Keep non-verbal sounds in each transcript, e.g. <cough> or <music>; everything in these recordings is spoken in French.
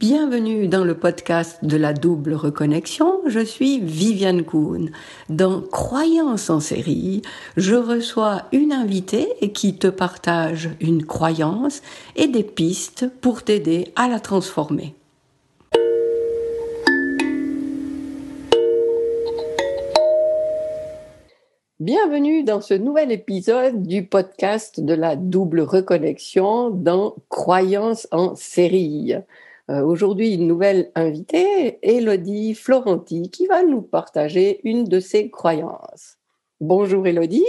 Bienvenue dans le podcast de la double reconnexion. Je suis Viviane Kuhn. Dans Croyance en série, je reçois une invitée qui te partage une croyance et des pistes pour t'aider à la transformer. Bienvenue dans ce nouvel épisode du podcast de la double reconnexion dans Croyance en série. Euh, aujourd'hui, une nouvelle invitée, Elodie Florenti, qui va nous partager une de ses croyances. Bonjour Elodie.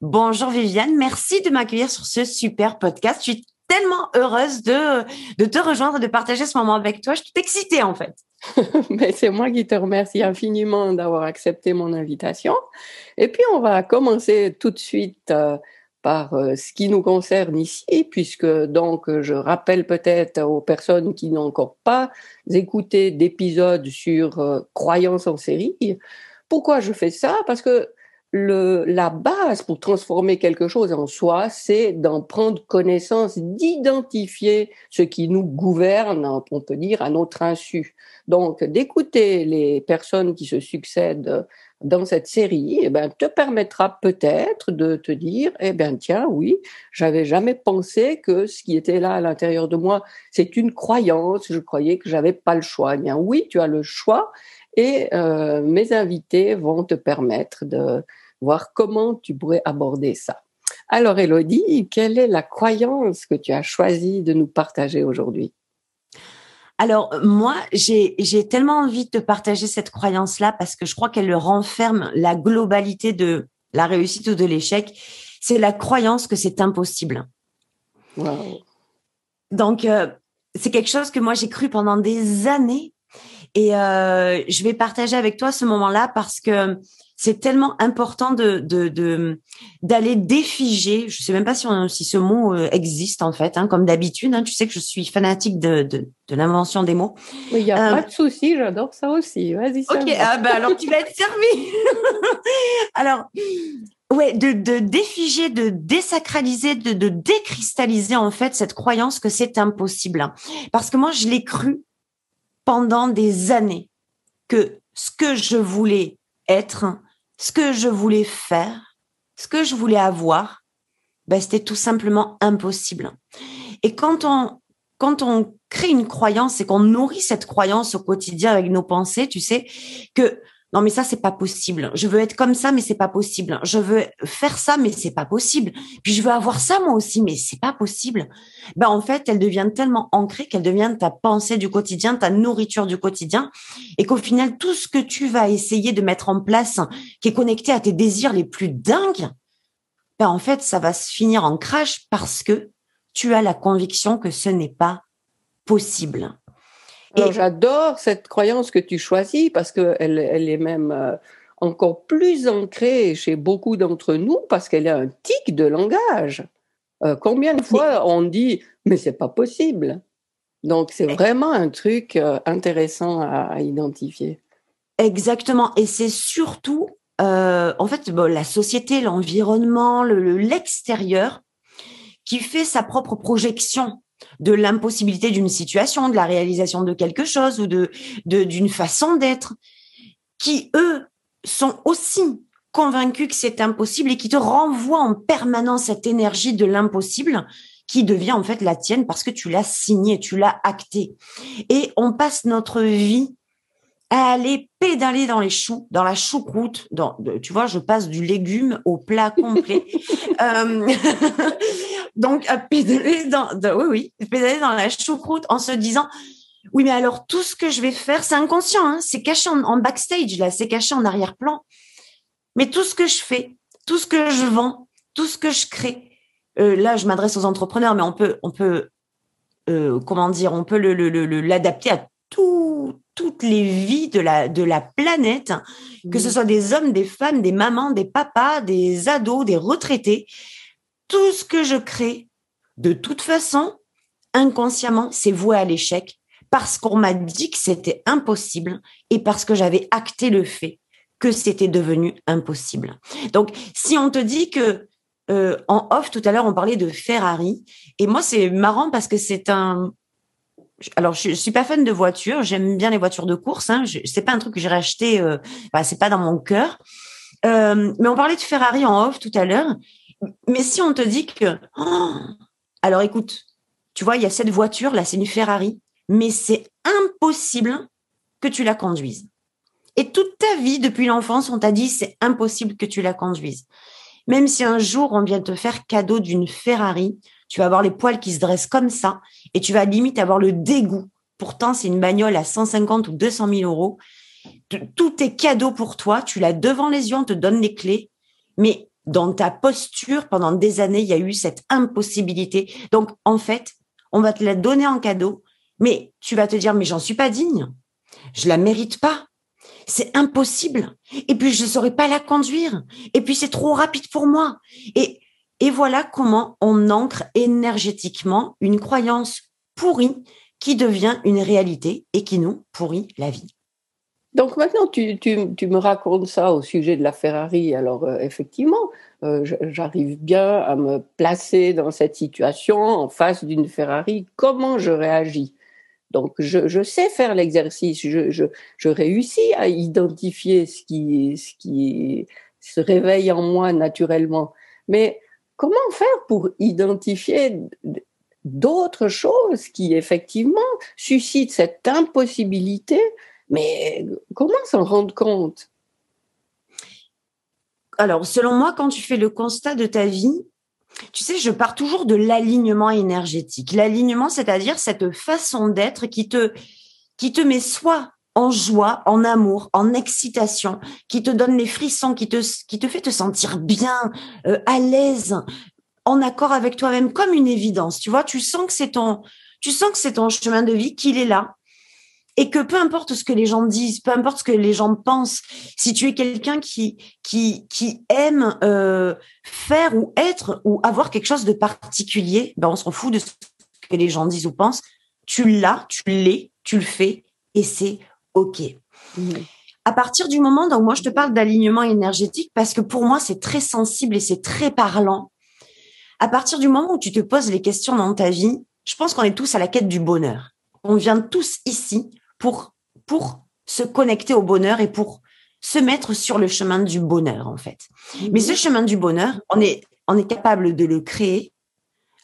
Bonjour Viviane, merci de m'accueillir sur ce super podcast. Je suis tellement heureuse de, de te rejoindre, de partager ce moment avec toi. Je suis excitée en fait. <laughs> Mais c'est moi qui te remercie infiniment d'avoir accepté mon invitation. Et puis on va commencer tout de suite euh, par euh, ce qui nous concerne ici, puisque donc je rappelle peut-être aux personnes qui n'ont encore pas écouté d'épisodes sur euh, croyance en série. Pourquoi je fais ça? Parce que le, la base pour transformer quelque chose en soi, c'est d'en prendre connaissance, d'identifier ce qui nous gouverne, on peut dire, à notre insu. Donc, d'écouter les personnes qui se succèdent dans cette série, eh ben, te permettra peut-être de te dire, eh ben, tiens, oui, j'avais jamais pensé que ce qui était là à l'intérieur de moi, c'est une croyance. Je croyais que j'avais pas le choix. Eh bien, oui, tu as le choix et euh, mes invités vont te permettre de voir comment tu pourrais aborder ça. Alors, Elodie, quelle est la croyance que tu as choisi de nous partager aujourd'hui? Alors moi, j'ai tellement envie de te partager cette croyance-là parce que je crois qu'elle renferme la globalité de la réussite ou de l'échec. C'est la croyance que c'est impossible. Donc euh, c'est quelque chose que moi j'ai cru pendant des années et euh, je vais partager avec toi ce moment-là parce que c'est tellement important de d'aller défiger. Je sais même pas si, si ce mot euh, existe en fait, hein, comme d'habitude. Hein, tu sais que je suis fanatique de de, de l'invention des mots. Il n'y a pas de souci, j'adore ça aussi. Vas-y. Ok, ah bah alors tu vas être servi. <laughs> alors. Ouais, de, de défiger, de désacraliser, de, de décristalliser en fait cette croyance que c'est impossible. Parce que moi, je l'ai cru pendant des années que ce que je voulais être, ce que je voulais faire, ce que je voulais avoir, ben, c'était tout simplement impossible. Et quand on, quand on crée une croyance et qu'on nourrit cette croyance au quotidien avec nos pensées, tu sais, que non mais ça c'est pas possible. Je veux être comme ça mais c'est pas possible. Je veux faire ça mais c'est pas possible. Puis je veux avoir ça moi aussi mais c'est pas possible. Ben en fait, elle devient tellement ancrée qu'elle devient ta pensée du quotidien, ta nourriture du quotidien et qu'au final tout ce que tu vas essayer de mettre en place qui est connecté à tes désirs les plus dingues, ben en fait, ça va se finir en crash parce que tu as la conviction que ce n'est pas possible. J'adore cette croyance que tu choisis parce qu'elle elle est même euh, encore plus ancrée chez beaucoup d'entre nous parce qu'elle est un tic de langage. Euh, combien de fois on dit mais c'est pas possible Donc c'est vraiment un truc euh, intéressant à, identifier. Exactement, et c'est surtout en fait la société, l'environnement, l'extérieur qui fait sa propre projection de l'impossibilité d'une situation, de la réalisation de quelque chose ou de d'une façon d'être, qui eux sont aussi convaincus que c'est impossible et qui te renvoient en permanence cette énergie de l'impossible qui devient en fait la tienne parce que tu l'as signé, tu l'as acté. Et on passe notre vie à aller pédaler dans les choux, dans la choucroute. Dans, tu vois, je passe du légume au plat complet. <laughs> euh, <laughs> donc, à pédaler dans, oui, oui, pédaler dans la choucroute en se disant, oui, mais alors tout ce que je vais faire, c'est inconscient, hein, c'est caché en, backstage là, c'est caché en arrière-plan. Mais tout ce que je fais, tout ce que je vends, tout ce que je crée, euh, là, je m'adresse aux entrepreneurs, mais on peut, on peut, euh, comment dire, on peut l'adapter le, le, à tout, toutes les vies de la, de la planète, que ce soit des hommes, des femmes, des mamans, des papas, des ados, des retraités. Tout ce que je crée, de toute façon, inconsciemment, c'est voué à l'échec parce qu'on m'a dit que c'était impossible et parce que j'avais acté le fait que c'était devenu impossible. Donc, si on te dit que euh, en off tout à l'heure, on parlait de Ferrari, et moi c'est marrant parce que c'est un alors je, suis pas fan de voitures, j'aime bien les voitures de course. Hein. C'est pas un truc que j'ai acheté, euh, bah, c'est pas dans mon cœur. Euh, mais on parlait de Ferrari en off tout à l'heure. Mais si on te dit que, oh, alors écoute, tu vois, il y a cette voiture là, c'est une Ferrari, mais c'est impossible que tu la conduises. Et toute ta vie, depuis l'enfance, on t'a dit c'est impossible que tu la conduises. Même si un jour on vient te faire cadeau d'une Ferrari, tu vas avoir les poils qui se dressent comme ça et tu vas limite avoir le dégoût. Pourtant, c'est une bagnole à 150 ou 200 000 euros. Tout est cadeau pour toi. Tu l'as devant les yeux, on te donne les clés. Mais dans ta posture, pendant des années, il y a eu cette impossibilité. Donc, en fait, on va te la donner en cadeau, mais tu vas te dire, mais j'en suis pas digne. Je la mérite pas. C'est impossible. Et puis, je ne saurais pas la conduire. Et puis, c'est trop rapide pour moi. Et et voilà comment on ancre énergétiquement une croyance pourrie qui devient une réalité et qui nous pourrit la vie. Donc maintenant, tu, me racontes ça au sujet de la Ferrari. Alors euh, effectivement, euh, j'arrive bien à me placer dans cette situation en face d'une Ferrari. Comment je réagis? Donc je, sais faire l'exercice. Je, réussis à identifier ce qui, ce qui se réveille en moi naturellement. Mais comment faire pour identifier d'autres choses qui effectivement suscitent cette impossibilité, mais comment s'en rendre compte? Alors, selon moi, quand tu fais le constat de ta vie, tu sais, je pars toujours de l'alignement énergétique. L'alignement, c'est-à-dire cette façon d'être qui te, qui te met soit en joie, en amour, en excitation, qui te donne les frissons, qui te, fait te sentir bien, euh, à l'aise, en accord avec toi-même, comme une évidence. Tu sens que c'est ton, chemin de vie, qu'il est là. Et que peu importe ce que les gens disent, peu importe ce que les gens pensent, si tu es quelqu'un qui aime euh, faire ou être ou avoir quelque chose de particulier, ben on s'en fout de ce que les gens disent ou pensent. Tu l'as, tu l'es, tu le fais et c'est OK. À partir du moment, donc moi je te parle d'alignement énergétique parce que pour moi c'est très sensible et c'est très parlant. À partir du moment où tu te poses les questions dans ta vie, je pense qu'on est tous à la quête du bonheur. On vient tous ici pour pour se connecter au bonheur et pour se mettre sur le chemin du bonheur en fait. Mais ce chemin du bonheur, on est on est capable de le créer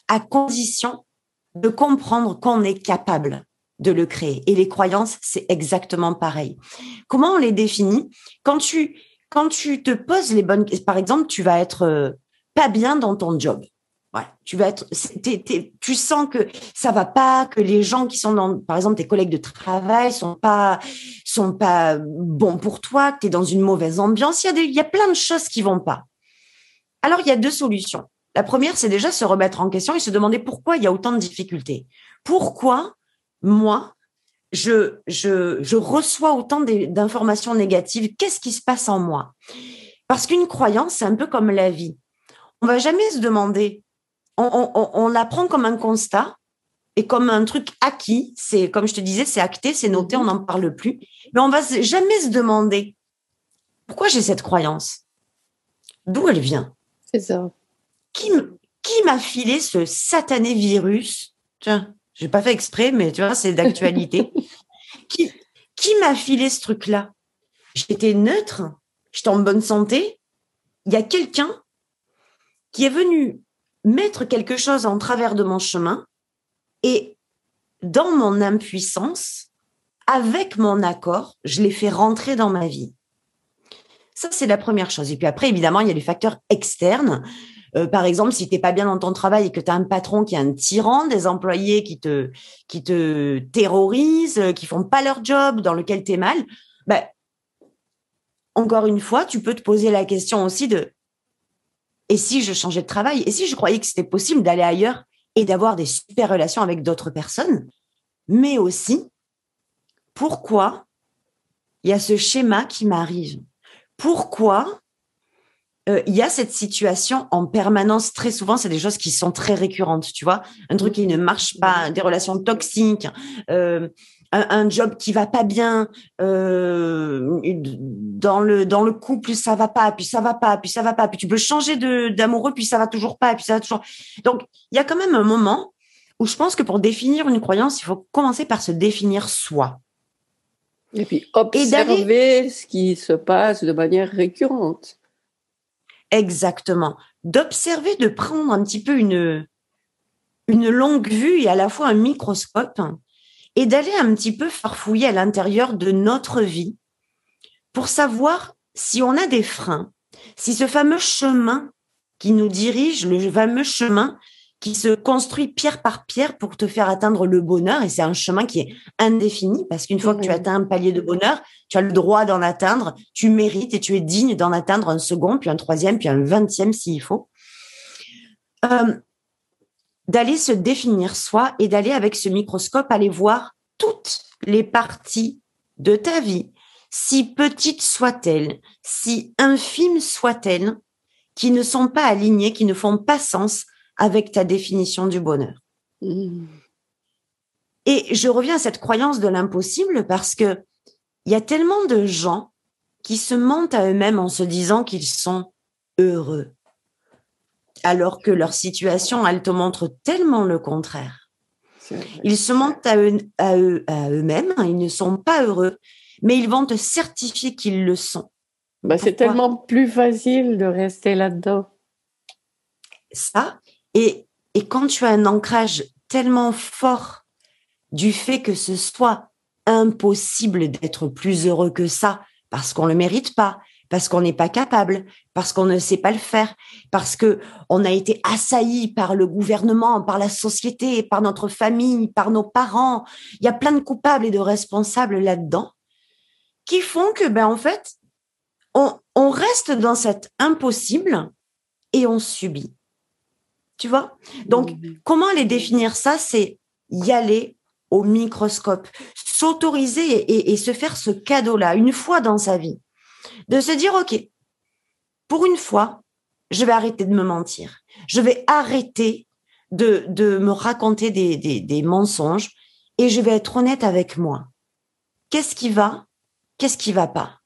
à condition de comprendre qu'on est capable de le créer. Et les croyances, c'est exactement pareil. Comment on les définit? Quand tu quand tu te poses les bonnes, par exemple, tu vas être euh, pas bien dans ton job. Voilà, tu vas être, tu sens que ça va pas, que les gens qui sont dans, par exemple, tes collègues de travail sont pas, sont pas bons pour toi, que tu es dans une mauvaise ambiance. Il y a des, il y a plein de choses qui vont pas. Alors, il y a deux solutions. La première, c'est déjà se remettre en question et se demander pourquoi il y a autant de difficultés. Pourquoi moi, je, je, je reçois autant d'informations négatives. Qu'est-ce qui se passe en moi? Parce qu'une croyance, c'est un peu comme la vie. On va jamais se demander. On, on, on la prend comme un constat et comme un truc acquis. C'est comme je te disais, c'est acté, c'est noté, on n'en parle plus. Mais on va jamais se demander pourquoi j'ai cette croyance? D'où elle vient? C'est ça. Qui, qui m'a filé ce satané virus? Tiens, j'ai pas fait exprès, mais tu vois, c'est d'actualité. <laughs> qui qui m'a filé ce truc-là? J'étais neutre, j'étais en bonne santé. Il y a quelqu'un qui est venu mettre quelque chose en travers de mon chemin et dans mon impuissance, avec mon accord, je l'ai fait rentrer dans ma vie. Ça, c'est la première chose. Et puis après, évidemment, il y a les facteurs externes. Euh, par exemple, si tu n'es pas bien dans ton travail et que tu as un patron qui est un tyran, des employés qui te qui te terrorisent, euh, qui font pas leur job, dans lequel tu es mal, ben encore une fois, tu peux te poser la question aussi de et si je changeais de travail? Et si je croyais que c'était possible d'aller ailleurs et d'avoir des super relations avec d'autres personnes? Mais aussi, pourquoi il y a ce schéma qui m'arrive? Pourquoi euh, il y a cette situation en permanence. Très souvent, c'est des choses qui sont très récurrentes, tu vois. Un truc qui ne marche pas, des relations toxiques, euh, un, job qui va pas bien, euh, dans le dans le couple ça va pas, puis ça va pas, puis ça va pas, puis tu peux changer de d'amoureux, puis ça va toujours pas, puis ça va toujours. Donc il y a quand même un moment où je pense que pour définir une croyance, il faut commencer par se définir soi. Et puis observer ce qui se passe de manière récurrente. Exactement. D'observer, de prendre un petit peu une, une longue vue et à la fois un microscope et d'aller un petit peu farfouiller à l'intérieur de notre vie pour savoir si on a des freins, si ce fameux chemin qui nous dirige, le fameux chemin qui se construit pierre par pierre pour te faire atteindre le bonheur. Et c'est un chemin qui est indéfini parce qu'une fois que tu atteins un palier de bonheur, tu as le droit d'en atteindre, tu mérites et tu es digne d'en atteindre un second, puis un troisième, puis un vingtième s'il faut. Euh, d'aller se définir soi et d'aller avec ce microscope aller voir toutes les parties de ta vie, si petites soient-elles, si infimes soient-elles, qui ne sont pas alignées, qui ne font pas sens avec ta définition du bonheur. Mmh. Et je reviens à cette croyance de l'impossible parce que il y a tellement de gens qui se mentent à eux-mêmes en se disant qu'ils sont heureux, alors que leur situation, elle te montre tellement le contraire. Ils se mentent à, eux, à, eux, à eux-mêmes, ils ne sont pas heureux, mais ils vont te certifier qu'ils le sont. Bah, c'est tellement plus facile de rester là-dedans. Ça, et, quand tu as un ancrage tellement fort du fait que ce soit impossible d'être plus heureux que ça, parce qu'on le mérite pas, parce qu'on n'est pas capable, parce qu'on ne sait pas le faire, parce que on a été assailli par le gouvernement, par la société, par notre famille, par nos parents. Il y a plein de coupables et de responsables là-dedans qui font que, ben, en fait, on, on reste dans cet impossible et on subit. Tu vois? Donc, comment aller définir ça C'est y aller au microscope, s'autoriser et, se faire ce cadeau-là une fois dans sa vie, de se dire, OK, pour une fois, je vais arrêter de me mentir, je vais arrêter de, de me raconter des, des, des mensonges et je vais être honnête avec moi. Qu'est-ce qui va? Qu'est-ce qui va pas?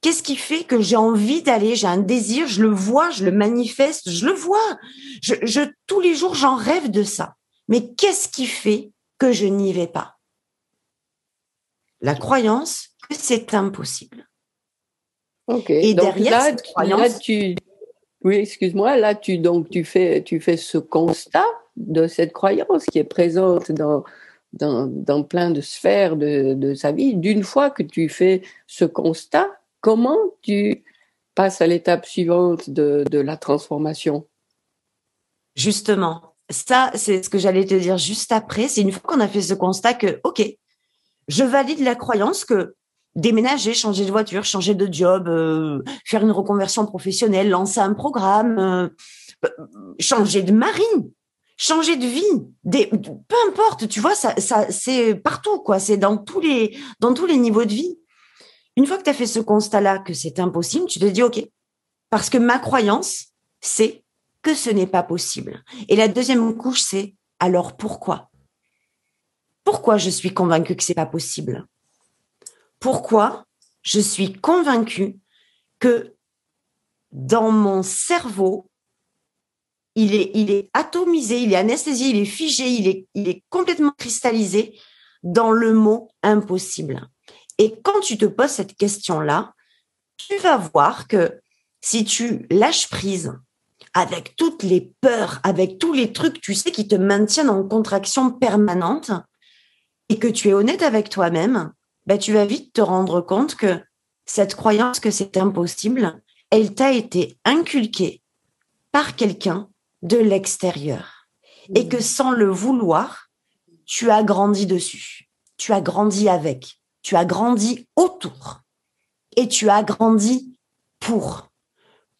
Qu'est-ce qui fait que j'ai envie d'aller, j'ai un désir, je le vois, je le manifeste, je le vois. Je, tous les jours, j'en rêve de ça. Mais qu'est-ce qui fait que je n'y vais pas? La croyance que c'est impossible. Ok. Et derrière cette croyance, tu, oui, excuse-moi, là tu donc tu fais tu fais ce constat de cette croyance qui est présente dans dans, dans plein de sphères de, de sa vie. D'une fois que tu fais ce constat, Comment tu passes à l'étape suivante de, la transformation? Justement, ça, c'est ce que j'allais te dire juste après. C'est une fois qu'on a fait ce constat que, OK, je valide la croyance que déménager, changer de voiture, changer de job, euh, faire une reconversion professionnelle, lancer un programme, euh, changer de marine, changer de vie, peu importe, tu vois, ça, ça c'est partout, quoi. C'est dans tous les, dans tous les niveaux de vie. Une fois que tu as fait ce constat-là que c'est impossible, tu te dis OK. Parce que ma croyance, c'est que ce n'est pas possible. Et la deuxième couche, c'est alors pourquoi? Pourquoi je suis convaincue que c'est pas possible? Pourquoi je suis convaincue que dans mon cerveau, il est, atomisé, il est anesthésié, il est figé, il est complètement cristallisé dans le mot impossible? Et quand tu te poses cette question-là, tu vas voir que si tu lâches prise avec toutes les peurs, avec tous les trucs, tu sais, qui te maintiennent en contraction permanente, et que tu es honnête avec toi-même, ben, tu vas vite te rendre compte que cette croyance que c'est impossible, elle t'a été inculquée par quelqu'un de l'extérieur. Et que mmh. sans le vouloir, tu as grandi dessus. Tu as grandi avec tu as grandi autour et tu as grandi pour,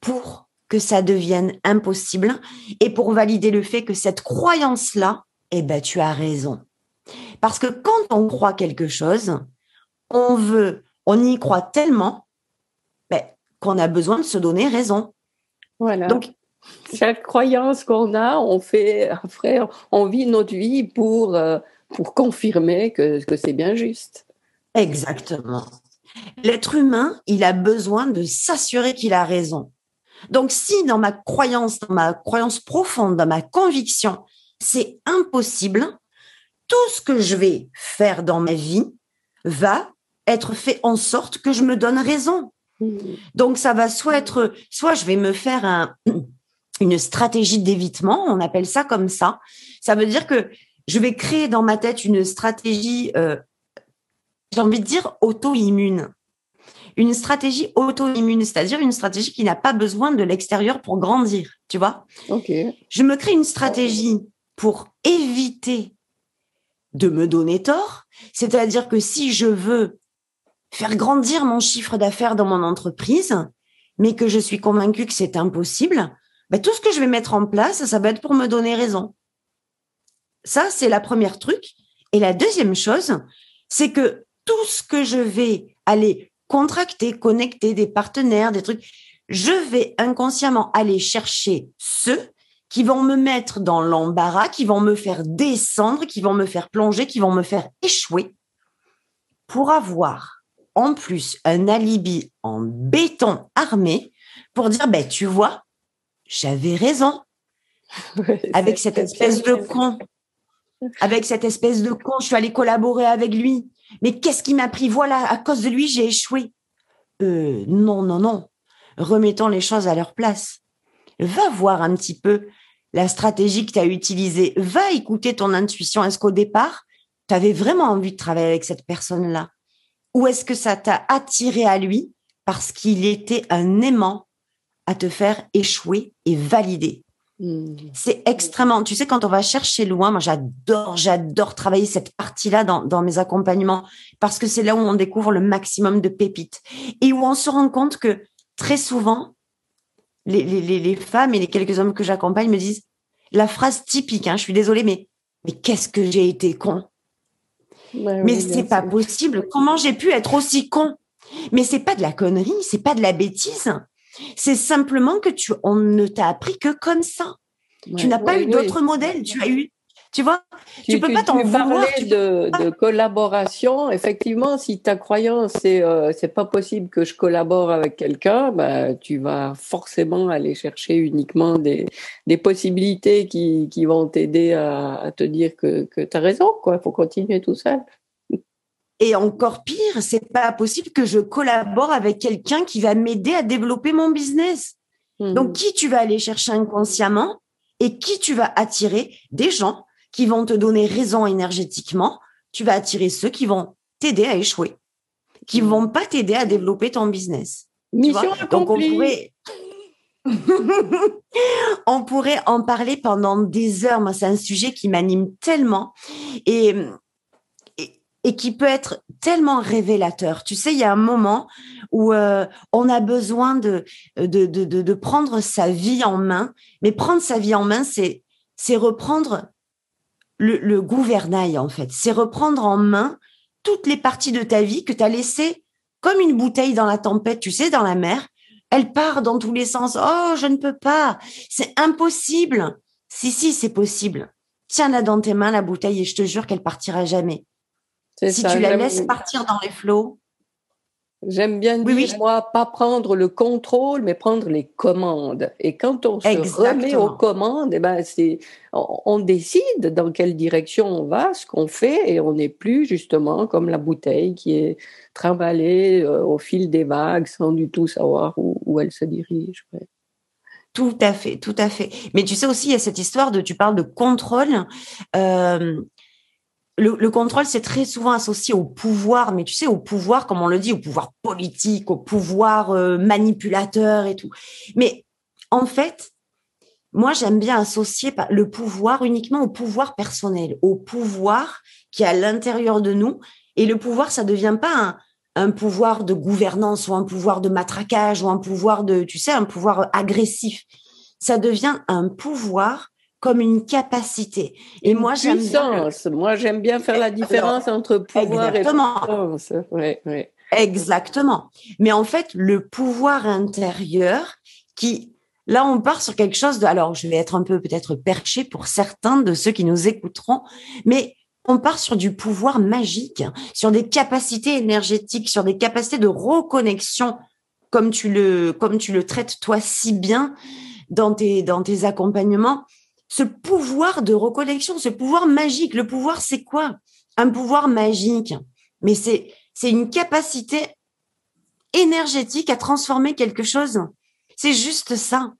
pour que ça devienne impossible et pour valider le fait que cette croyance-là, eh ben, tu as raison. Parce que quand on croit quelque chose, on veut, on y croit tellement ben, qu'on a besoin de se donner raison. Voilà. Donc, chaque croyance qu'on a, on fait, après, on vit notre vie pour, euh, pour confirmer que, que c'est bien juste. Exactement. L'être humain, il a besoin de s'assurer qu'il a raison. Donc, si dans ma croyance, dans ma croyance profonde, dans ma conviction, c'est impossible. Tout ce que je vais faire dans ma vie va être fait en sorte que je me donne raison. Donc ça va soit être, soit je vais me faire un, <clears throat> une stratégie d'évitement, on appelle ça comme ça. Ça veut dire que je vais créer dans ma tête une stratégie, euh, j'ai envie de dire auto-immune. Une stratégie auto-immune, c'est-à-dire une stratégie qui n'a pas besoin de l'extérieur pour grandir, tu vois Ok. Je me crée une stratégie pour éviter de me donner tort, c'est-à-dire que si je veux faire grandir mon chiffre d'affaires dans mon entreprise, mais que je suis convaincue que c'est impossible, ben, tout ce que je vais mettre en place, ça va être pour me donner raison. Ça, c'est la première truc. Et la deuxième chose, c'est que tout ce que je vais aller contracter, connecter des partenaires, des trucs, je vais inconsciemment aller chercher ceux qui vont me mettre dans l'embarras, qui vont me faire descendre, qui vont me faire plonger, qui vont me faire échouer pour avoir en plus un alibi en béton armé pour dire, ben, tu vois, j'avais raison. <laughs> avec cette espèce de con. Avec cette espèce de con, je suis allée collaborer avec lui. Mais qu'est-ce qui m'a pris? Voilà, à cause de lui, j'ai échoué. Euh, non, non, non. Remettons les choses à leur place. Va voir un petit peu la stratégie que tu as utilisée. Va écouter ton intuition. Est-ce qu'au départ, tu avais vraiment envie de travailler avec cette personne-là? Ou est-ce que ça t'a attiré à lui parce qu'il était un aimant à te faire échouer et valider? Hmm. C'est extrêmement. Tu sais, quand on va chercher loin, moi j'adore, j'adore travailler cette partie-là dans, dans mes accompagnements parce que c'est là où on découvre le maximum de pépites et où on se rend compte que très souvent, les, les, les femmes et les quelques hommes que j'accompagne me disent la phrase typique, hein, je suis désolée, mais, mais qu'est-ce que j'ai été con? mais c'est pas possible. Comment j'ai pu être aussi con? Mais c'est pas de la connerie, c'est pas de la bêtise. C'est simplement que tu, on ne t'a appris que comme ça. tu n'as pas eu d'autres modèles. Tu as eu, tu vois, tu, peux pas t'en vouloir. de, de, collaboration. Effectivement, si ta croyance c'est euh, c'est pas possible que je collabore avec quelqu'un, bah tu vas forcément aller chercher uniquement des des possibilités qui qui vont t'aider à, à te dire que que tu as raison quoi, faut continuer tout seul. Et encore pire, c'est pas possible que je collabore avec quelqu'un qui va m'aider à développer mon business. Hmm. Donc, qui tu vas aller chercher inconsciemment et qui tu vas attirer? Des gens qui vont te donner raison énergétiquement. Tu vas attirer ceux qui vont t'aider à échouer, qui hmm. vont pas t'aider à développer ton business. Mission. Donc, on pourrait, <laughs> on pourrait en parler pendant des heures. Moi, c'est un sujet qui m'anime tellement. Et et qui peut être tellement révélateur. Tu sais, il y a un moment où euh, on a besoin de prendre sa vie en main, mais prendre sa vie en main, c'est reprendre le, le gouvernail en fait, c'est reprendre en main toutes les parties de ta vie que tu as laissées comme une bouteille dans la tempête, tu sais, dans la mer. Elle part dans tous les sens. Oh, je ne peux pas. C'est impossible. Si, si, c'est possible. Tiens-la dans tes mains, la bouteille, et je te jure qu'elle partira jamais. Si tu la laisses partir dans les flots. J'aime bien dire, moi, pas prendre le contrôle, mais prendre les commandes. Et quand on se remet aux commandes, eh ben, c'est, on, décide dans quelle direction on va, ce qu'on fait, et on n'est plus justement comme la bouteille qui est trimballée euh, au fil des vagues sans du tout savoir où, elle se dirige. Tout à fait, tout à fait. Mais tu sais aussi, il y a cette histoire de, tu parles de contrôle. Euh, le, contrôle, c'est très souvent associé au pouvoir, mais tu sais, au pouvoir, comme on le dit, au pouvoir politique, au pouvoir euh, manipulateur et tout. Mais en fait, moi, j'aime bien associer le pouvoir uniquement au pouvoir personnel, au pouvoir qui est à l'intérieur de nous. Et le pouvoir, ça devient pas un, un pouvoir de gouvernance ou un pouvoir de matraquage ou un pouvoir de, tu sais, un pouvoir agressif. Ça devient un pouvoir comme une capacité. Et moi, j'aime bien. Moi, j'aime bien faire la différence entre pouvoir et puissance. Exactement. Mais en fait, le pouvoir intérieur qui, là, on part sur quelque chose de, alors, je vais être un peu peut-être perché pour certains de ceux qui nous écouteront, mais on part sur du pouvoir magique, sur des capacités énergétiques, sur des capacités de reconnexion, comme tu le, comme tu le traites toi si bien dans tes, dans tes accompagnements ce pouvoir de reconnexion, ce pouvoir magique. Le pouvoir, c'est quoi? Un pouvoir magique. Mais c'est, c'est une capacité énergétique à transformer quelque chose. C'est juste ça.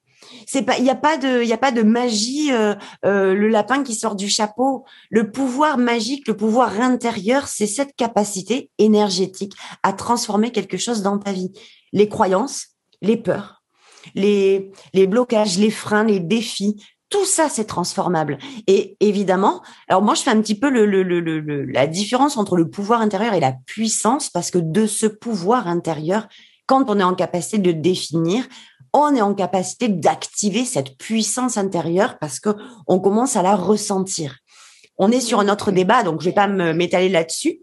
C'est pas, il n'y a pas de, il a pas de magie. Euh, euh, le lapin qui sort du chapeau. Le pouvoir magique, le pouvoir intérieur, c'est cette capacité énergétique à transformer quelque chose dans ta vie. Les croyances, les peurs, les les blocages, les freins, les défis, tout ça, c'est transformable. Et évidemment, alors moi, je fais un petit peu le, le, le, la différence entre le pouvoir intérieur et la puissance, parce que de ce pouvoir intérieur, quand on est en capacité de définir, on est en capacité d'activer cette puissance intérieure parce que on commence à la ressentir. On est sur un autre débat, donc je vais pas m'étaler là-dessus,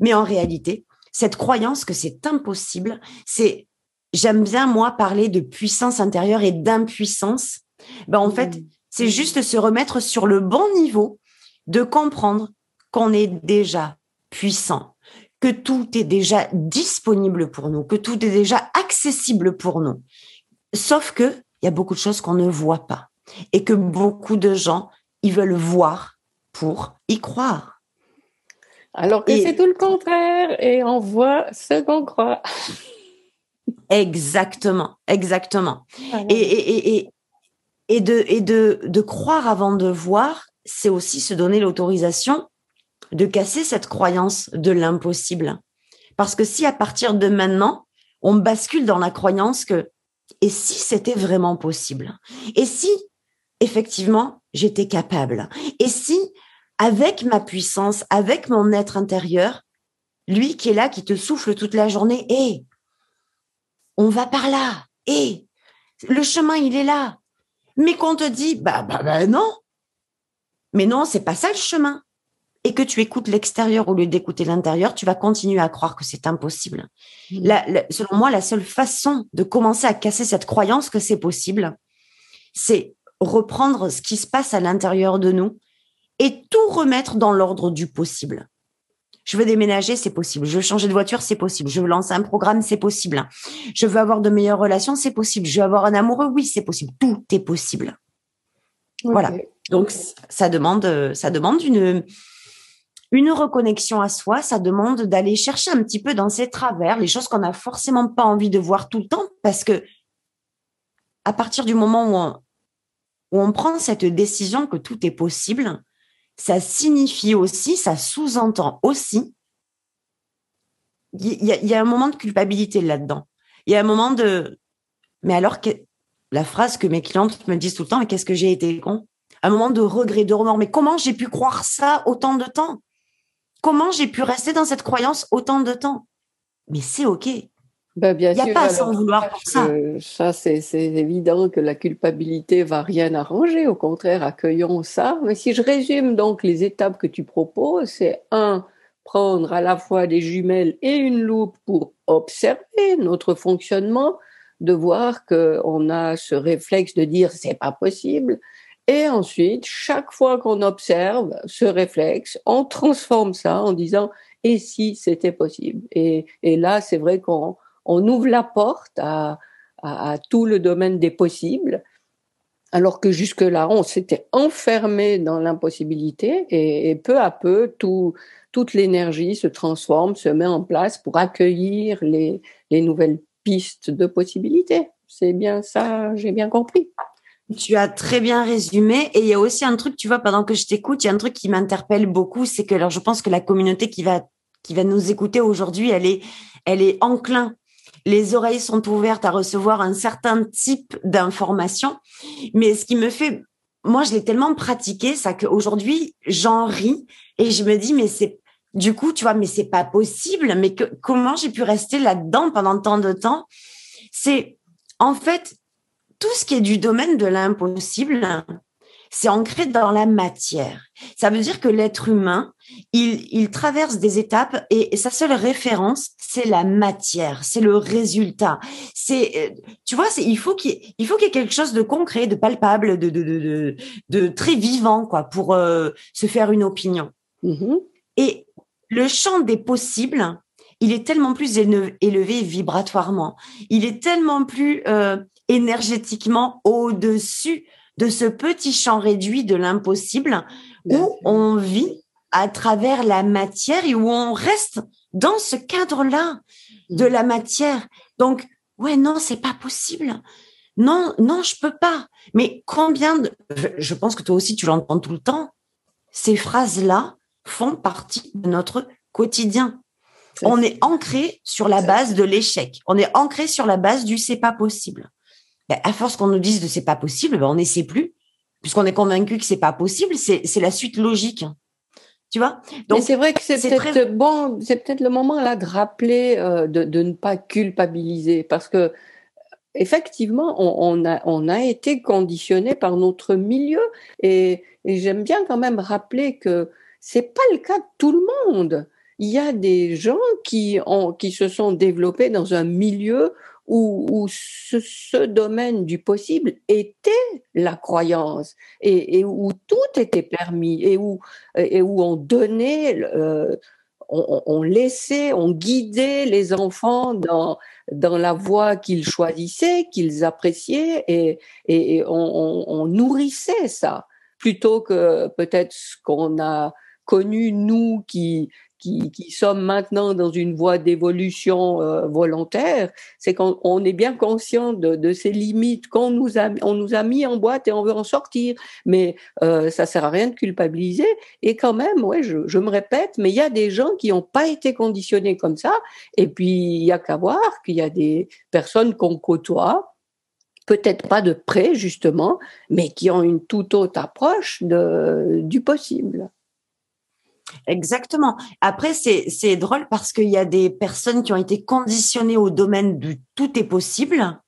mais en réalité, cette croyance que c'est impossible, c'est j'aime bien moi parler de puissance intérieure et d'impuissance. Ben en fait, mmh. C'est juste se remettre sur le bon niveau de comprendre qu'on est déjà puissant, que tout est déjà disponible pour nous, que tout est déjà accessible pour nous. Sauf que il y a beaucoup de choses qu'on ne voit pas et que beaucoup de gens ils veulent voir pour y croire. Alors que c'est tout le contraire et on voit ce qu'on croit. exactement, exactement. Et, et, et, et, de, et de, de croire avant de voir, c'est aussi se donner l'autorisation de casser cette croyance de l'impossible. Parce que si à partir de maintenant, on bascule dans la croyance que et si c'était vraiment possible? Et si effectivement j'étais capable? Et si avec ma puissance, avec mon être intérieur, lui qui est là, qui te souffle toute la journée, hé, on va par là, hé, le chemin il est là. Mais qu'on te dit, bah, bah, bah non. Mais non, c'est pas ça le chemin et que tu écoutes l'extérieur au lieu d'écouter l'intérieur, tu vas continuer à croire que c'est impossible. Mmh. selon moi, la seule façon de commencer à casser cette croyance que c'est possible, c'est reprendre ce qui se passe à l'intérieur de nous et tout remettre dans l'ordre du possible. Je veux déménager, c'est possible. Je veux changer de voiture, c'est possible. Je veux lancer un programme, c'est possible. Je veux avoir de meilleures relations, c'est possible. Je veux avoir un amoureux, oui, c'est possible. Tout est possible. Voilà. Donc ça demande, ça demande une une reconnexion à soi, ça demande d'aller chercher un petit peu dans ses travers, les choses qu'on n'a forcément pas envie de voir tout le temps, parce que à partir du moment où on, où on prend cette décision que tout est possible, ça signifie aussi, ça sous-entend aussi, il y, a un moment de culpabilité là-dedans. Il y a un moment de, mais alors que la phrase que mes clientes me disent tout le temps, mais qu'est-ce que j'ai été con? Un moment de regret, de remords. Mais comment j'ai pu croire ça autant de temps? Comment j'ai pu rester dans cette croyance autant de temps? Mais c'est OK. Ben bien Il n'y a pas à s'en vouloir pour ça. ça, c'est évident que la culpabilité va rien arranger. Au contraire, accueillons ça. Mais si je résume donc les étapes que tu proposes, c'est un, prendre à la fois des jumelles et une loupe pour observer notre fonctionnement, de voir qu'on a ce réflexe de dire c'est pas possible, et ensuite, chaque fois qu'on observe ce réflexe, on transforme ça en disant et si c'était possible? Et, et là, c'est vrai qu'on on ouvre la porte à, tout le domaine des possibles, alors que jusque-là, on s'était enfermé dans l'impossibilité et, peu à peu, tout, toute l'énergie se transforme, se met en place pour accueillir les, les nouvelles pistes de possibilités. C'est bien ça, j'ai bien compris. Tu as très bien résumé. Et il y a aussi un truc, tu vois, pendant que je t'écoute, il y a un truc qui m'interpelle beaucoup, c'est que alors je pense que la communauté qui va qui va nous écouter aujourd'hui, elle est elle est enclin. Les oreilles sont ouvertes à recevoir un certain type d'information. Mais ce qui me fait, moi, je l'ai tellement pratiqué, ça qu'aujourd'hui, j'en ris et je me dis, mais c'est du coup, tu vois, mais c'est pas possible. Mais comment j'ai pu rester là-dedans pendant tant de temps? C'est en fait tout ce qui est du domaine de l'impossible, c'est ancré dans la matière. Ça veut dire que l'être humain, il, il, traverse des étapes et, sa seule référence, c'est la matière, c'est le résultat. C'est, euh, tu vois, c'est, il faut qu'il, il faut qu'il y ait quelque chose de concret, de palpable, de, de, de, de, très vivant, quoi, pour euh, se faire une opinion. Mm-hmm. Et le champ des possibles, il est tellement plus élevé vibratoirement. Il est tellement plus euh, énergétiquement au-dessus de ce petit champ réduit de l'impossible où on vit à travers la matière et où on reste dans ce cadre-là de la matière. Donc, ouais, non, c'est pas possible. Non, non, je peux pas. Mais combien de, je pense que toi aussi tu l'entends tout le temps. Ces phrases-là font partie de notre quotidien. On est ancré sur la base de l'échec. On est ancré sur la base du c'est pas possible. Ben, à force qu'on nous dise de c'est pas possible, ben, on n'essaie plus, puisqu'on est convaincu que c'est pas possible. C'est la suite logique. Tu vois? Donc c'est vrai que c'est peut-être bon, c'est peut-être le moment là de rappeler euh, de, de, ne pas culpabiliser parce que effectivement on, a on a été conditionné par notre milieu et, et j'aime bien quand même rappeler que c'est pas le cas de tout le monde. Il y a des gens qui ont qui se sont développés dans un milieu où, ce, domaine du possible était la croyance et, où tout était permis et où, et où on donnait, euh, on, laissait, on guidait les enfants dans, dans la voie qu'ils choisissaient, qu'ils appréciaient et, et on, on nourrissait ça plutôt que peut-être ce qu'on a connu nous qui qui, sommes maintenant dans une voie d'évolution euh, volontaire, c'est qu'on est bien conscient de, de ces limites qu'on nous a, on nous a mis en boîte et on veut en sortir. Mais euh, ça sert à rien de culpabiliser. Et quand même, ouais, je, me répète, mais il y a des gens qui n'ont pas été conditionnés comme ça. Et puis il y a qu'à voir qu'il y a des personnes qu'on côtoie peut-être pas de près justement, mais qui ont une toute autre approche du possible. Exactement. Après, c'est drôle parce qu'il y a des personnes qui ont été conditionnées au domaine du tout est possible.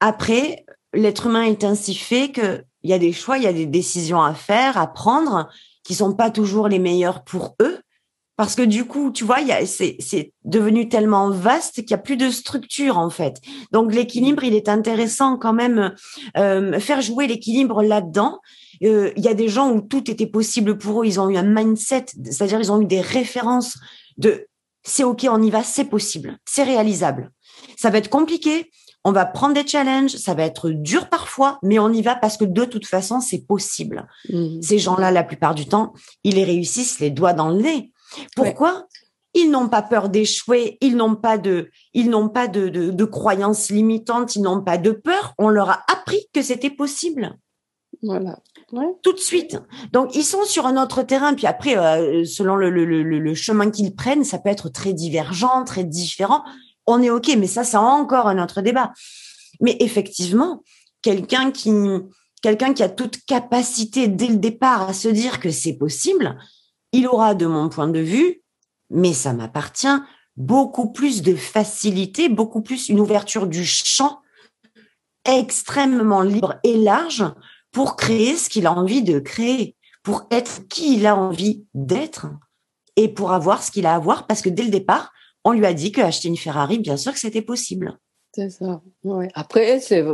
Après, l'être humain est ainsi fait qu'il y a des choix, il y a des décisions à faire, à prendre, qui sont pas toujours les meilleures pour eux. Parce que du coup, tu vois, c'est devenu tellement vaste qu'il n'y a plus de structure en fait. Donc l'équilibre, il est intéressant quand même, euh, faire jouer l'équilibre là-dedans euh, il y a des gens où tout était possible pour eux. Ils ont eu un mindset, c'est-à-dire ils ont eu des références de c'est ok, on y va, c'est possible, c'est réalisable. Ça va être compliqué, on va prendre des challenges, ça va être dur parfois, mais on y va parce que de toute façon, c'est possible. Mmh. Ces gens-là, la plupart du temps, ils les réussissent les doigts dans le nez. Pourquoi Ils n'ont pas peur d'échouer, ils n'ont pas de, ils n'ont pas de, de, de croyances limitantes, ils n'ont pas de peur. On leur a appris que c'était possible. Voilà. Tout de suite. Donc, ils sont sur un autre terrain. Puis après, euh, selon le, le, le, le chemin qu'ils prennent, ça peut être très divergent, très différent. On est OK, mais ça, c'est encore un autre débat. Mais effectivement, quelqu'un qui, quelqu'un qui a toute capacité dès le départ à se dire que c'est possible, il aura, de mon point de vue, mais ça m'appartient, beaucoup plus de facilité, beaucoup plus une ouverture du champ extrêmement libre et large pour créer ce qu'il a envie de créer, pour être qui il a envie d'être et pour avoir ce qu'il a à avoir parce que dès le départ, on lui a dit qu'acheter une Ferrari, bien sûr que c'était possible. C'est ça. Après, c'est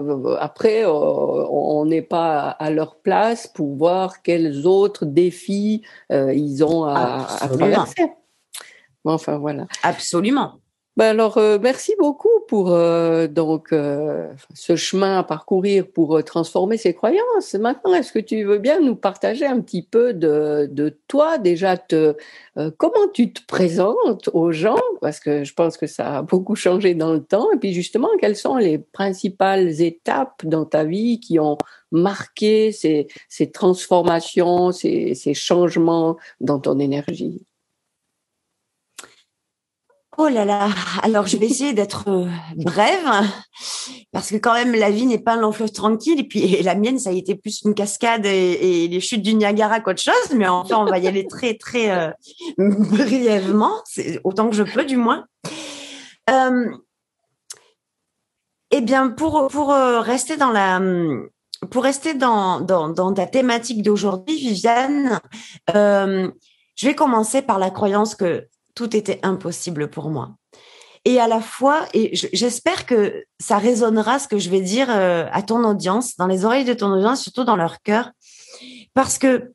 après, euh, on n'est pas à leur place pour voir quels autres défis euh, ils ont à, à traverser. Enfin voilà. Absolument. Ben alors, euh, merci beaucoup pour euh, donc euh, ce chemin à parcourir pour transformer ses croyances. Maintenant, est-ce que tu veux bien nous partager un petit peu de, de toi? Déjà te, Comment tu te présentes aux gens? Parce que je pense que ça a beaucoup changé dans le temps. Et puis justement, quelles sont les principales étapes dans ta vie qui ont marqué ces, ces transformations, ces, ces changements dans ton énergie? Oh là là, alors je vais essayer d'être euh, brève parce que quand même la vie n'est pas un long fleuve tranquille et puis la mienne ça a été plus une cascade et, les chutes du Niagara qu'autre chose, mais enfin on va y aller très très euh, brièvement, autant que je peux du moins. Euh, eh bien pour pour rester dans la pour rester dans dans, dans ta thématique d'aujourd'hui, Viviane, je vais commencer par la croyance que tout était impossible pour moi. Et à la fois, et j'espère que ça résonnera ce que je vais dire euh, à ton audience, dans les oreilles de ton audience, surtout dans leur cœur, parce que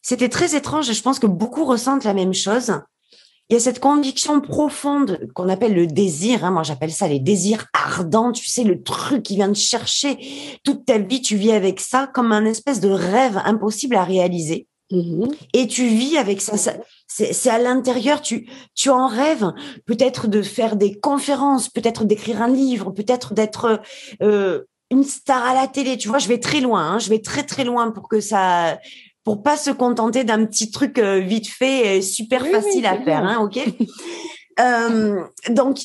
c'était très étrange et je pense que beaucoup ressentent la même chose. il y a cette conviction profonde qu'on appelle le désir. Hein, moi, j'appelle ça les désirs ardents. Tu sais, le truc qui vient de chercher toute ta vie, tu vis avec ça comme un espèce de rêve impossible à réaliser. Mmh Et tu vis avec ça. ça c'est à l'intérieur. Tu, tu en rêves peut-être de faire des conférences, peut-être d'écrire un livre, peut-être d'être euh, une star à la télé. Tu vois, je vais très loin. Hein, je vais très très loin pour que ça pour pas se contenter d'un petit truc euh, vite fait, super facile à faire, hein, ok <laughs> euh, Donc,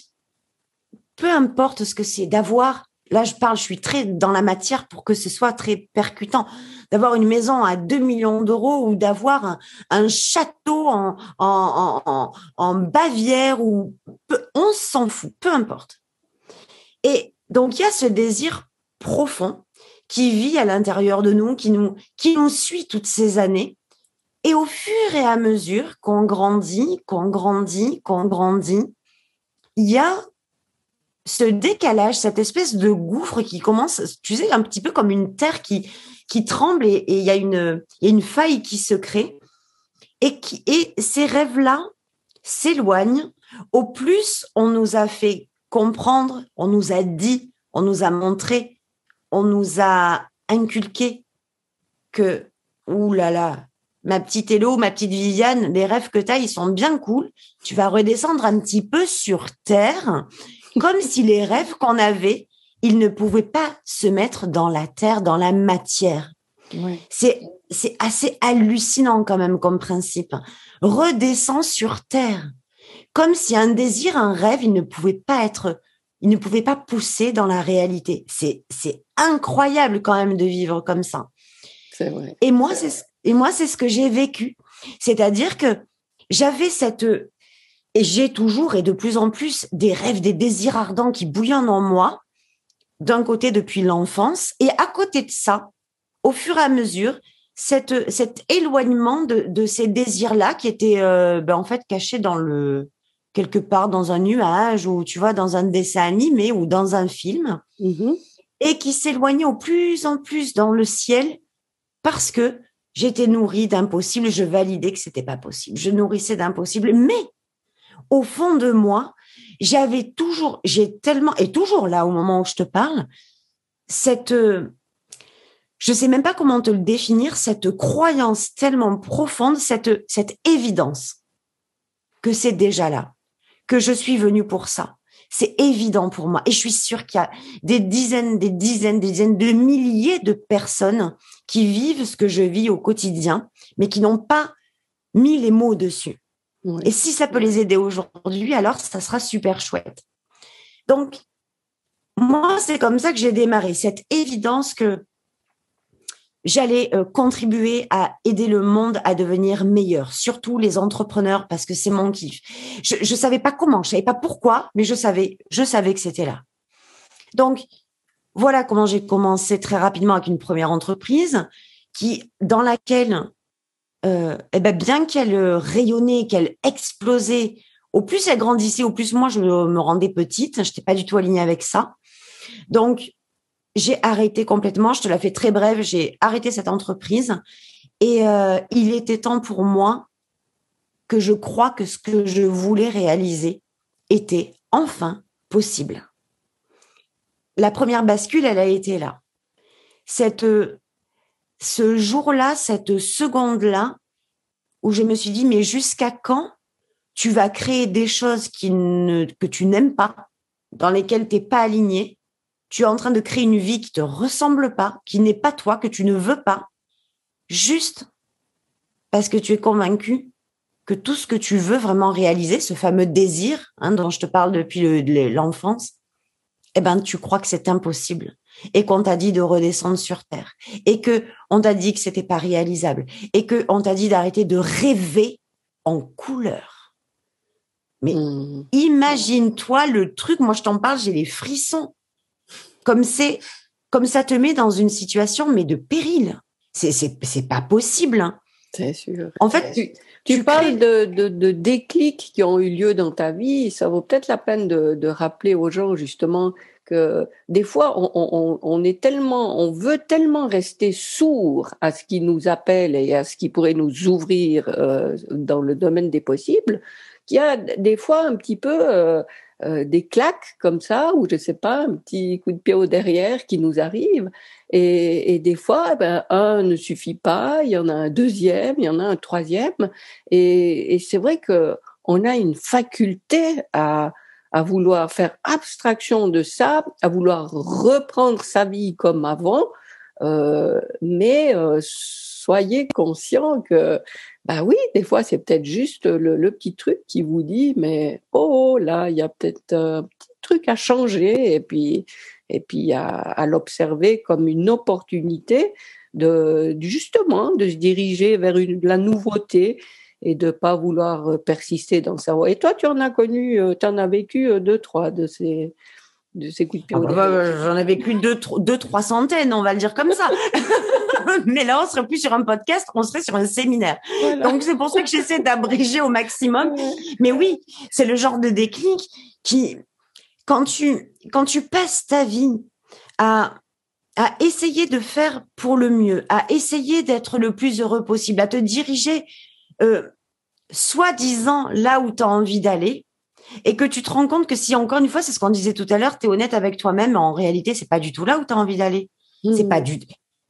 peu importe ce que c'est, d'avoir, là je parle, je suis très dans la matière pour que ce soit très percutant, d'avoir une maison à 2 millions d'euros ou d'avoir un, château en, en, en, en, Bavière ou on s'en fout, peu importe. Et donc il y a ce désir profond qui vit à l'intérieur de nous, qui nous, qui nous suit toutes ces années. Et au fur et à mesure qu'on grandit, qu'on grandit, qu'on grandit, il y a ce décalage, cette espèce de gouffre qui commence, tu sais, un petit peu comme une terre qui, qui tremble et, il, y a une, y a une faille qui se crée. Et, qui, et ces rêves-là s'éloignent. Au plus, on nous a fait comprendre, on nous a dit, on nous a montré on nous a inculqué que, ouh là là, ma petite Hello, ma petite Viviane, les rêves que tu as, ils sont bien cool. Tu vas redescendre un petit peu sur terre, comme si les rêves qu'on avait, ils ne pouvaient pas se mettre dans la terre, dans la matière. C'est, c'est assez hallucinant quand même comme principe. Redescends sur terre. Comme si un désir, un rêve, il ne pouvait pas être il ne pouvait pas pousser dans la réalité. C'est, c'est incroyable quand même de vivre comme ça. C'est vrai. Et moi, c'est, et moi, c'est ce que j'ai vécu. C'est-à-dire que j'avais cette, et j'ai toujours et de plus en plus des rêves, des désirs ardents qui bouillonnent en moi, d'un côté depuis l'enfance, et à côté de ça, au fur et à mesure, cette, cet éloignement de, de ces désirs-là qui étaient euh, ben, en fait cachés dans le, quelque part dans un nuage ou tu vois dans un dessin animé ou dans un film. Mm-hmm. et qui s'éloignait au plus en plus dans le ciel parce que j'étais nourrie d'impossible, je validais que c'était pas possible, je nourrissais d'impossible, mais au fond de moi, j'avais toujours, j'ai tellement et toujours là au moment où je te parle, cette je sais même pas comment te le définir, cette croyance tellement profonde, cette cette évidence que c'est déjà là que je suis venue pour ça. C'est évident pour moi. Et je suis sûre qu'il y a des dizaines, des dizaines, des dizaines de milliers de personnes qui vivent ce que je vis au quotidien, mais qui n'ont pas mis les mots dessus. Et si ça peut les aider aujourd'hui, alors ça sera super chouette. Donc, moi, c'est comme ça que j'ai démarré, cette évidence que j'allais euh, contribuer à aider le monde à devenir meilleur, surtout les entrepreneurs parce que c'est mon kiff. Je je savais pas comment, je savais pas pourquoi, mais je savais je savais que c'était là. Donc voilà comment j'ai commencé très rapidement avec une première entreprise qui dans laquelle euh, eh ben bien qu'elle rayonnait, qu'elle explosait, au plus elle grandissait, au plus moi je me rendais petite, je n'étais pas du tout alignée avec ça. Donc j'ai arrêté complètement. Je te la fais très brève. J'ai arrêté cette entreprise et euh, il était temps pour moi que je crois que ce que je voulais réaliser était enfin possible. La première bascule, elle a été là. Cette, ce jour-là, cette seconde-là, où je me suis dit, mais jusqu'à quand tu vas créer des choses qui ne, que tu n'aimes pas, dans lesquelles tu n'es pas aligné, tu es en train de créer une vie qui te ressemble pas, qui n'est pas toi, que tu ne veux pas, juste parce que tu es convaincu que tout ce que tu veux vraiment réaliser, ce fameux désir hein, dont je te parle depuis l'enfance, eh ben tu crois que c'est impossible et qu'on t'a dit de redescendre sur terre et que on t'a dit que c'était pas réalisable et que on t'a dit d'arrêter de rêver en couleur. Mais mmh. imagine-toi le truc, moi je t'en parle, j'ai les frissons comme c'est, comme ça te met dans une situation, mais de péril. C'est, c'est, c'est pas possible. Hein. C'est sûr. En fait, tu, tu, parles de, de, de, déclics qui ont eu lieu dans ta vie. Ça vaut peut-être la peine de, de rappeler aux gens justement des fois, on, est tellement, on veut tellement rester sourd à ce qui nous appelle et à ce qui pourrait nous ouvrir euh, dans le domaine des possibles qu'il y a des fois un petit peu euh, des claques comme ça, ou je sais pas, un petit coup de pied au derrière qui nous arrive. Et, des fois, ben, un ne suffit pas, il y en a un deuxième, il y en a un troisième. Et, et c'est vrai que on a une faculté à, à vouloir faire abstraction de ça, à vouloir reprendre sa vie comme avant, euh, mais euh, soyez conscient que, bah oui, des fois c'est peut-être juste le, petit truc qui vous dit, mais oh là, il y a peut-être un petit truc à changer, et puis et puis à, à l'observer comme une opportunité de justement de se diriger vers une, la nouveauté et de pas vouloir persister dans sa voie. Et toi, tu en as connu, euh, tu en as vécu deux, trois de ces de ces coups de pied. Ah bah, J'en ai vécu deux, deux, trois centaines, on va le dire comme ça. <laughs> Mais là, on serait plus sur un podcast, on serait sur un séminaire. Donc, c'est pour ça que j'essaie d'abréger au maximum. Mais oui, c'est le genre de déclic qui, quand tu, quand tu passes ta vie à, à essayer de faire pour le mieux, à essayer d'être le plus heureux possible, à te diriger, euh, soi-disant là où tu as envie d'aller, et que tu te rends compte que si encore une fois, c'est ce qu'on disait tout à l'heure, tu es honnête avec toi-même, en réalité, c'est pas du tout là où tu as envie d'aller. C'est pas du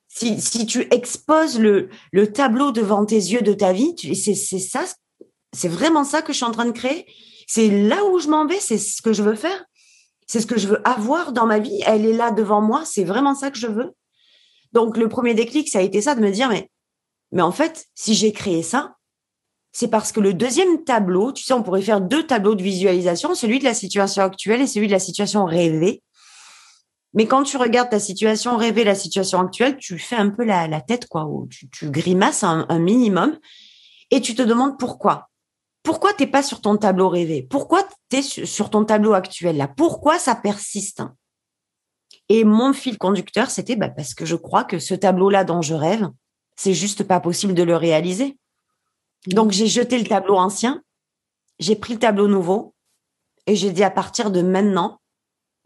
si, si tu exposes le, le tableau devant tes yeux de ta vie, c'est ça, c'est vraiment ça que je suis en train de créer. C'est là où je m'en vais, c'est ce que je veux faire. C'est ce que je veux avoir dans ma vie. Elle est là devant moi. C'est vraiment ça que je veux. Donc, le premier déclic, ça a été ça de me dire, mais, mais en fait, si j'ai créé ça, c'est parce que le deuxième tableau, tu sais, on pourrait faire deux tableaux de visualisation, celui de la situation actuelle et celui de la situation rêvée. Mais quand tu regardes ta situation rêvée, la situation actuelle, tu fais un peu la, tête, quoi, ou tu, tu grimaces un, un, minimum et tu te demandes pourquoi. Pourquoi t'es pas sur ton tableau rêvé? Pourquoi t'es sur ton tableau actuel là? Pourquoi ça persiste? Et mon fil conducteur, c'était bah, parce que je crois que ce tableau-là dont je rêve, c'est juste pas possible de le réaliser. Donc j'ai jeté le tableau ancien, j'ai pris le tableau nouveau et j'ai dit à partir de maintenant,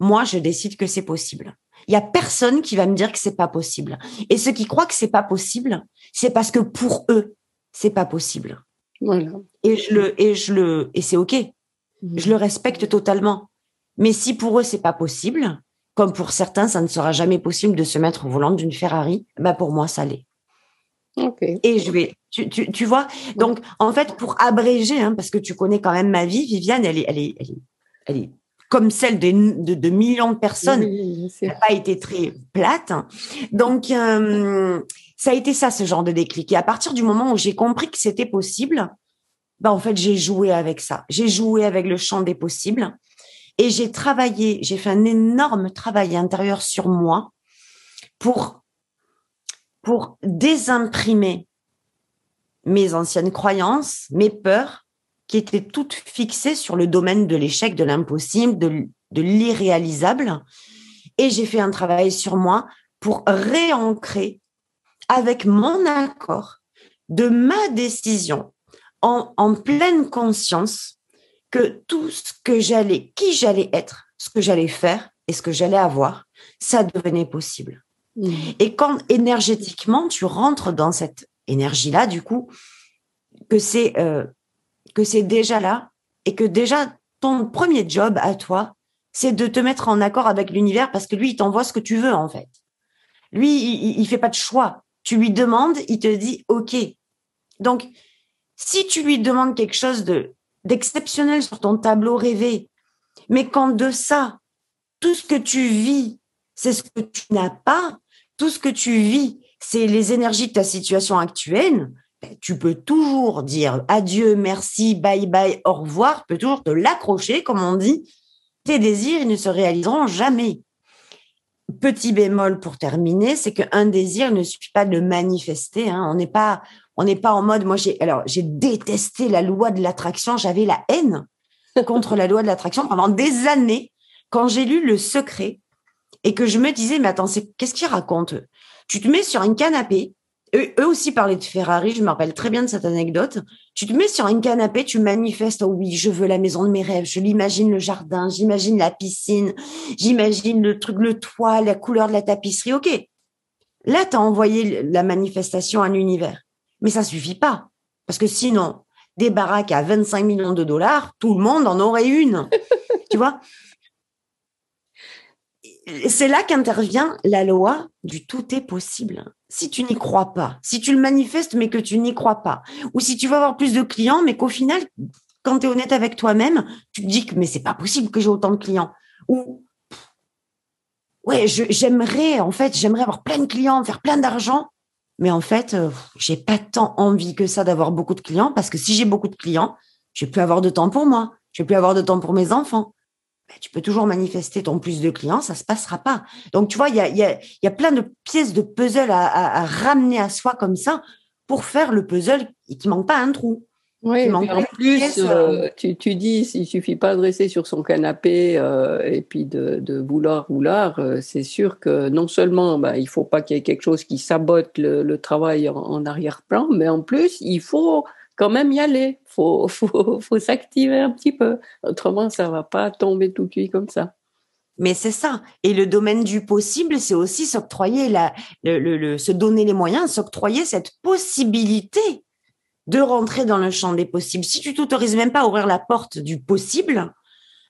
moi je décide que c'est possible. Il y a personne qui va me dire que c'est pas possible. Et ceux qui croient que c'est pas possible, c'est parce que pour eux, c'est pas possible. Voilà. Et je le et je le et c'est OK. Mmh. Je le respecte totalement. Mais si pour eux c'est pas possible, comme pour certains ça ne sera jamais possible de se mettre au volant d'une Ferrari, bah pour moi ça l'est. Et je vais, tu, tu, tu, vois. Donc, en fait, pour abréger, hein, parce que tu connais quand même ma vie, Viviane, elle est, elle est, elle est, elle est comme celle de, de, de millions de personnes. elle n'a pas été très plate. Donc, euh, ça a été ça, ce genre de déclic. Et à partir du moment où j'ai compris que c'était possible, ben, en fait, j'ai joué avec ça. J'ai joué avec le champ des possibles. Et j'ai travaillé, j'ai fait un énorme travail intérieur sur moi pour pour désimprimer mes anciennes croyances, mes peurs, qui étaient toutes fixées sur le domaine de l'échec, de l'impossible, de, l'irréalisable. Et j'ai fait un travail sur moi pour réancrer avec mon accord de ma décision en pleine conscience que tout ce que j'allais, qui j'allais être, ce que j'allais faire et ce que j'allais avoir, ça devenait possible. Mmh. Et quand énergétiquement tu rentres dans cette énergie-là, du coup, que c'est euh, que c'est déjà là et que déjà ton premier job à toi, c'est de te mettre en accord avec l'univers parce que lui, il t'envoie ce que tu veux en fait. Lui, il, il fait pas de choix. Tu lui demandes, il te dit OK. Donc, si tu lui demandes quelque chose de d'exceptionnel sur ton tableau rêvé, mais quand de ça, tout ce que tu vis, c'est ce que tu n'as pas, tout ce que tu vis, c'est les énergies de ta situation actuelle, ben, tu peux toujours dire adieu, merci, bye bye, au revoir, tu peux toujours te l'accrocher, comme on dit. Tes désirs, ils ne se réaliseront jamais. Petit bémol pour terminer, c'est qu'un désir ne suffit pas de le manifester. Hein. On n'est pas, pas en mode. Moi, j'ai alors j'ai détesté la loi de l'attraction. J'avais la haine contre la loi de l'attraction pendant des années. Quand j'ai lu Le Secret, et que je me disais, mais attends, c'est qu'est-ce qu'ils racontent Tu te mets sur un canapé. Eux, aussi parlaient de Ferrari, je me rappelle très bien de cette anecdote. Tu te mets sur un canapé, tu manifestes, oh oui, je veux la maison de mes rêves, je l'imagine le jardin, j'imagine la piscine, j'imagine le truc, le toit, la couleur de la tapisserie. OK. Là, tu as envoyé la manifestation à l'univers. Mais ça suffit pas. Parce que sinon, des baraques à 25 millions de dollars, tout le monde en aurait une. <laughs> tu vois? C'est là qu'intervient la loi du tout est possible. Si tu n'y crois pas, si tu le manifestes mais que tu n'y crois pas, ou si tu veux avoir plus de clients mais qu'au final, quand tu es honnête avec toi-même, tu te dis que mais c'est pas possible que j'ai autant de clients. Ou ouais, j'aimerais en fait, j'aimerais avoir plein de clients, faire plein d'argent, mais en fait, euh, j'ai pas tant envie que ça d'avoir beaucoup de clients parce que si j'ai beaucoup de clients, je vais plus avoir de temps pour moi, je vais plus avoir de temps pour mes enfants. Ben, tu peux toujours manifester ton plus de clients, ça se passera pas. Donc tu vois, il y a, y, a, y a plein de pièces de puzzle à, à, à, ramener à soi comme ça pour faire le puzzle qui manque pas un trou. Oui, en plus, euh, tu, tu, dis, il suffit pas de rester sur son canapé euh, et puis de, de vouloir vouloir. Euh, c'est sûr que non seulement bah, il faut pas qu'il y ait quelque chose qui sabote le, le travail en, en arrière-plan, mais en plus il faut quand même y aller. Faut faut, faut s'activer un petit peu. Autrement, ça va pas tomber tout cuit comme ça. Mais c'est ça. Et le domaine du possible, c'est aussi s'octroyer la, le, le, se donner les moyens, s'octroyer cette possibilité de rentrer dans le champ des possibles. Si tu t'autorises même pas à ouvrir la porte du possible,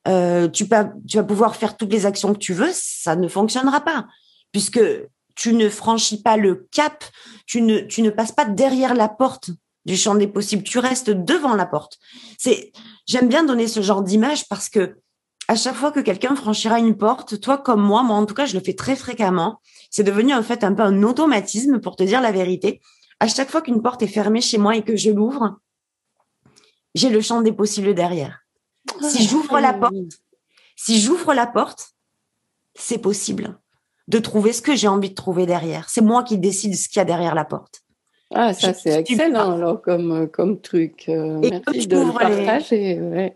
euh, tu, vas, tu vas pouvoir faire toutes les actions que tu veux, ça ne fonctionnera pas, puisque tu ne franchis pas le cap, tu ne, tu ne passes pas derrière la porte du champ des possibles, tu restes devant la porte. C'est, j'aime bien donner ce genre d'image parce que à chaque fois que quelqu'un franchira une porte, toi comme moi, moi en tout cas, je le fais très fréquemment. C'est devenu en fait un peu un automatisme pour te dire la vérité à chaque fois qu'une porte est fermée chez moi et que je l'ouvre, j'ai le champ des possibles derrière. Si ah, j'ouvre la porte, si j'ouvre la porte, c'est possible de trouver ce que j'ai envie de trouver derrière. C'est moi qui décide ce qu'il y a derrière la porte. Ah, ça c'est excellent alors comme comme truc. Euh, et merci de le partager.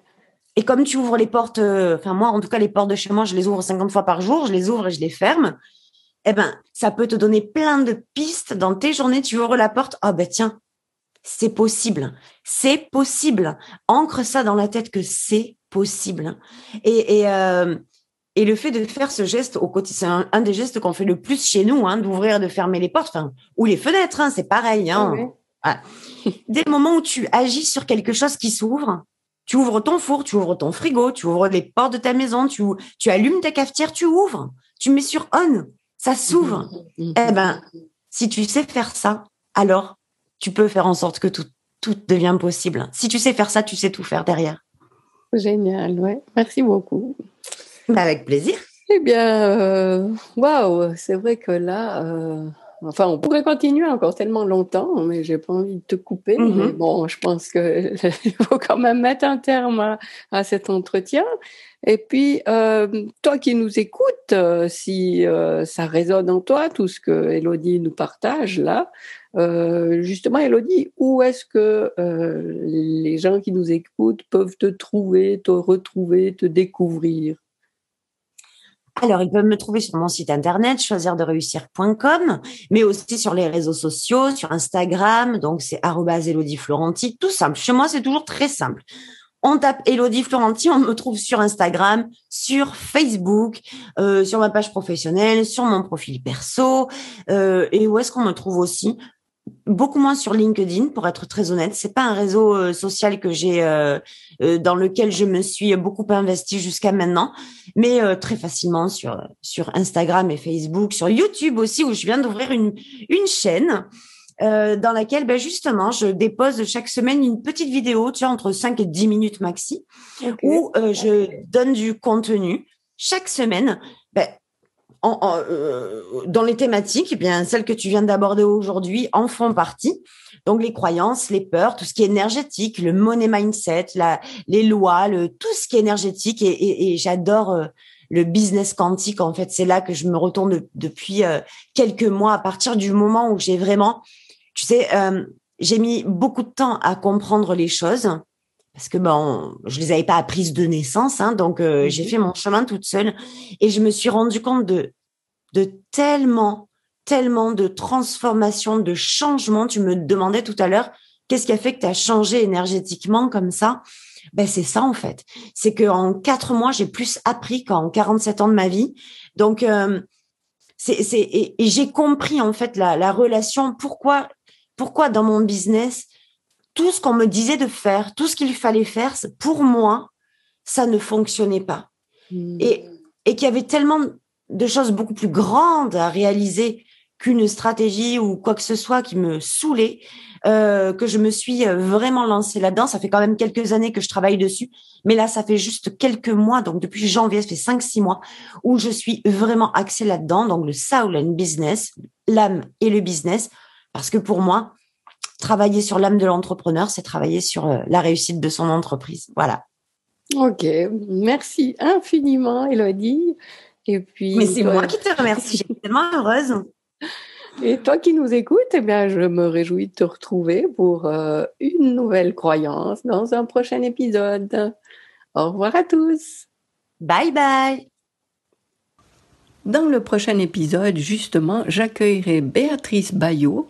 Et comme tu ouvres les portes, euh, enfin moi en tout cas les portes de chez moi, je les ouvre 50 fois par jour, je les ouvre et je les ferme eh ben, ça peut te donner plein de pistes dans tes journées. Tu ouvres la porte, ah ben tiens, c'est possible, c'est possible. Ancre ça dans la tête que c'est possible. Et, et, euh, et le fait de faire ce geste au quotidien, c'est un, des gestes qu'on fait le plus chez nous, hein, d'ouvrir et de fermer les portes, enfin, ou les fenêtres, hein, c'est pareil. Hein. <laughs> Dès le moment où tu agis sur quelque chose qui s'ouvre, tu ouvres ton four, tu ouvres ton frigo, tu ouvres les portes de ta maison, tu, tu allumes ta cafetière, tu ouvres, tu mets sur on ça s'ouvre. Mm, mm, mm, eh ben, si tu sais faire ça, alors tu peux faire en sorte que tout, tout devient possible. Si tu sais faire ça, tu sais tout faire derrière. Génial, ouais. Merci beaucoup. Bah, avec plaisir. Eh bien, euh, waouh, c'est vrai que là, euh, enfin, on pourrait continuer encore tellement longtemps, mais j'ai pas envie de te couper. Mm-hmm. Mais bon, je pense que <laughs> il faut quand même mettre un terme à, à cet entretien. Et puis, euh, toi qui nous écoutes, euh, si ça résonne en toi, tout ce que Elodie nous partage là, justement, Elodie, où est-ce que les gens qui nous écoutent peuvent te trouver, te retrouver, te découvrir? Alors, ils peuvent me trouver sur mon site internet, choisirdereussir.com, mais aussi sur les réseaux sociaux, sur Instagram, donc c'est Elodie Florenti, tout simple. Chez moi, c'est toujours très simple. On tape Elodie Florenti, on me trouve sur Instagram, sur Facebook, euh, sur ma page professionnelle, sur mon profil perso. Euh, et où est-ce qu'on me trouve aussi? Beaucoup moins sur LinkedIn, pour être très honnête. C'est pas un réseau euh, social que j'ai euh, euh, dans lequel je me suis beaucoup investi jusqu'à maintenant, mais très facilement sur sur Instagram et Facebook, sur YouTube aussi où je viens d'ouvrir une une chaîne euh, dans laquelle ben, justement je dépose chaque semaine une petite vidéo, tu vois, entre 5 et 10 minutes maxi, où euh, je donne du contenu chaque semaine. En, euh, dans les thématiques, eh bien celles que tu viens d'aborder aujourd'hui en font partie. Donc les croyances, les peurs, tout ce qui est énergétique, le money mindset, la, les lois, le tout ce qui est énergétique. Et, et, et j'adore euh, le business quantique. En fait, c'est là que je me retourne depuis euh, quelques mois. À partir du moment où j'ai vraiment tu sais, euh, j'ai mis beaucoup de temps à comprendre les choses parce que bon, je les avais pas apprises de naissance, hein, donc euh, j'ai mhm. fait mon chemin toute seule et je me suis rendu compte de de tellement, tellement de transformations, de changements. Tu me demandais tout à l'heure, qu'est-ce qui a fait que tu as changé énergétiquement comme ça? Ben c'est ça en fait. C'est que en quatre mois, j'ai plus appris qu'en 47 ans de ma vie. Donc euh, c'est c'est et, et j'ai compris en fait la, la relation. Pourquoi pourquoi dans mon business, tout ce qu'on me disait de faire, tout ce qu'il fallait faire, pour moi, ça ne fonctionnait pas. Hmm. Et, et qu'il y avait tellement de choses beaucoup plus grandes à réaliser qu'une stratégie ou quoi que ce soit qui me saoulait, euh, que je me suis euh, vraiment lancée là-dedans. Ça fait quand même quelques années que je travaille dessus, mais là, ça fait juste quelques mois, donc depuis janvier, ça fait cinq, six mois, où je suis vraiment axée là-dedans, donc le soul and business, l'âme et le business, parce que pour moi, travailler sur l'âme de l'entrepreneur, c'est travailler sur euh, la réussite de son entreprise. Voilà. Ok, merci infiniment, Elodie. Et puis, Mais c'est moi qui te remercie, je suis tellement heureuse. <laughs> Et toi qui nous écoutes, eh bien, je me réjouis de te retrouver pour euh, une nouvelle croyance dans un prochain épisode. Au revoir à tous. Bye bye. Dans le prochain épisode, justement, j'accueillerai Béatrice Bayot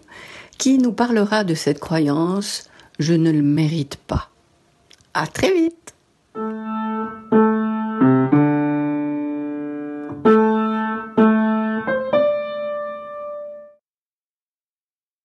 qui nous parlera de cette croyance ⁇ Je ne le mérite pas ⁇ À très vite.